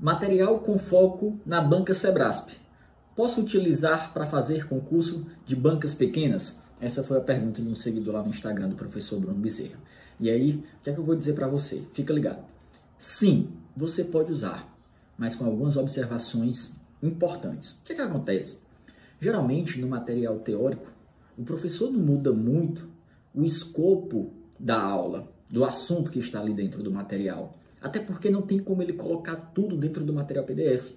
Material com foco na banca Sebrasp. Posso utilizar para fazer concurso de bancas pequenas? Essa foi a pergunta de um seguidor lá no Instagram do professor Bruno Bezerra. E aí, o que é que eu vou dizer para você? Fica ligado. Sim, você pode usar, mas com algumas observações importantes. O que é que acontece? Geralmente, no material teórico, o professor não muda muito o escopo da aula, do assunto que está ali dentro do material. Até porque não tem como ele colocar tudo dentro do material PDF.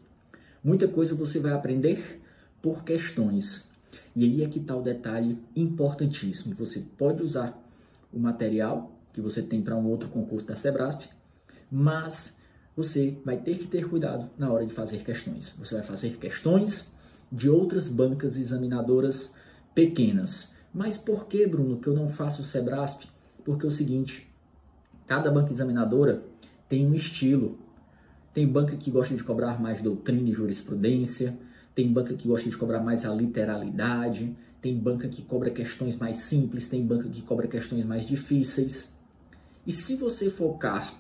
Muita coisa você vai aprender por questões. E aí é que está o detalhe importantíssimo. Você pode usar o material que você tem para um outro concurso da Sebrasp, mas você vai ter que ter cuidado na hora de fazer questões. Você vai fazer questões de outras bancas examinadoras pequenas. Mas por que, Bruno, que eu não faço o Sebrasp? Porque é o seguinte, cada banca examinadora tem um estilo. Tem banca que gosta de cobrar mais doutrina e jurisprudência, tem banca que gosta de cobrar mais a literalidade, tem banca que cobra questões mais simples, tem banca que cobra questões mais difíceis. E se você focar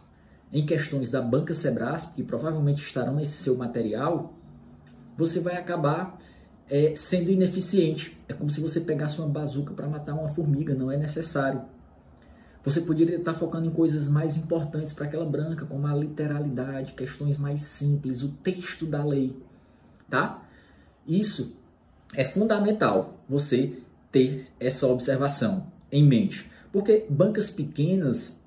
em questões da banca Sebrasp, que provavelmente estarão nesse seu material, você vai acabar é, sendo ineficiente. É como se você pegasse uma bazuca para matar uma formiga, não é necessário. Você poderia estar focando em coisas mais importantes para aquela branca, como a literalidade, questões mais simples, o texto da lei, tá? Isso é fundamental você ter essa observação em mente, porque bancas pequenas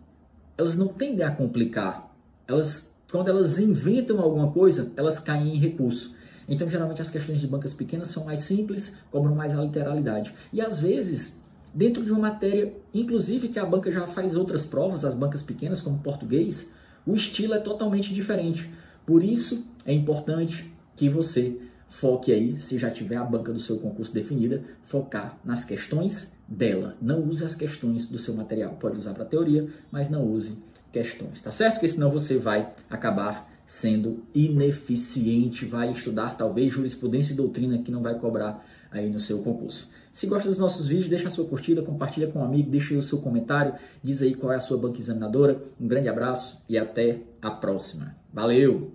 elas não tendem a complicar. Elas, quando elas inventam alguma coisa, elas caem em recurso. Então, geralmente as questões de bancas pequenas são mais simples, cobram mais a literalidade. E às vezes dentro de uma matéria, inclusive que a banca já faz outras provas, as bancas pequenas, como português, o estilo é totalmente diferente. Por isso é importante que você foque aí, se já tiver a banca do seu concurso definida, focar nas questões dela. Não use as questões do seu material. Pode usar para teoria, mas não use questões, tá certo? Porque senão você vai acabar sendo ineficiente, vai estudar talvez jurisprudência e doutrina que não vai cobrar aí no seu concurso. Se gosta dos nossos vídeos, deixa a sua curtida, compartilha com um amigo, deixa aí o seu comentário, diz aí qual é a sua banca examinadora. Um grande abraço e até a próxima. Valeu!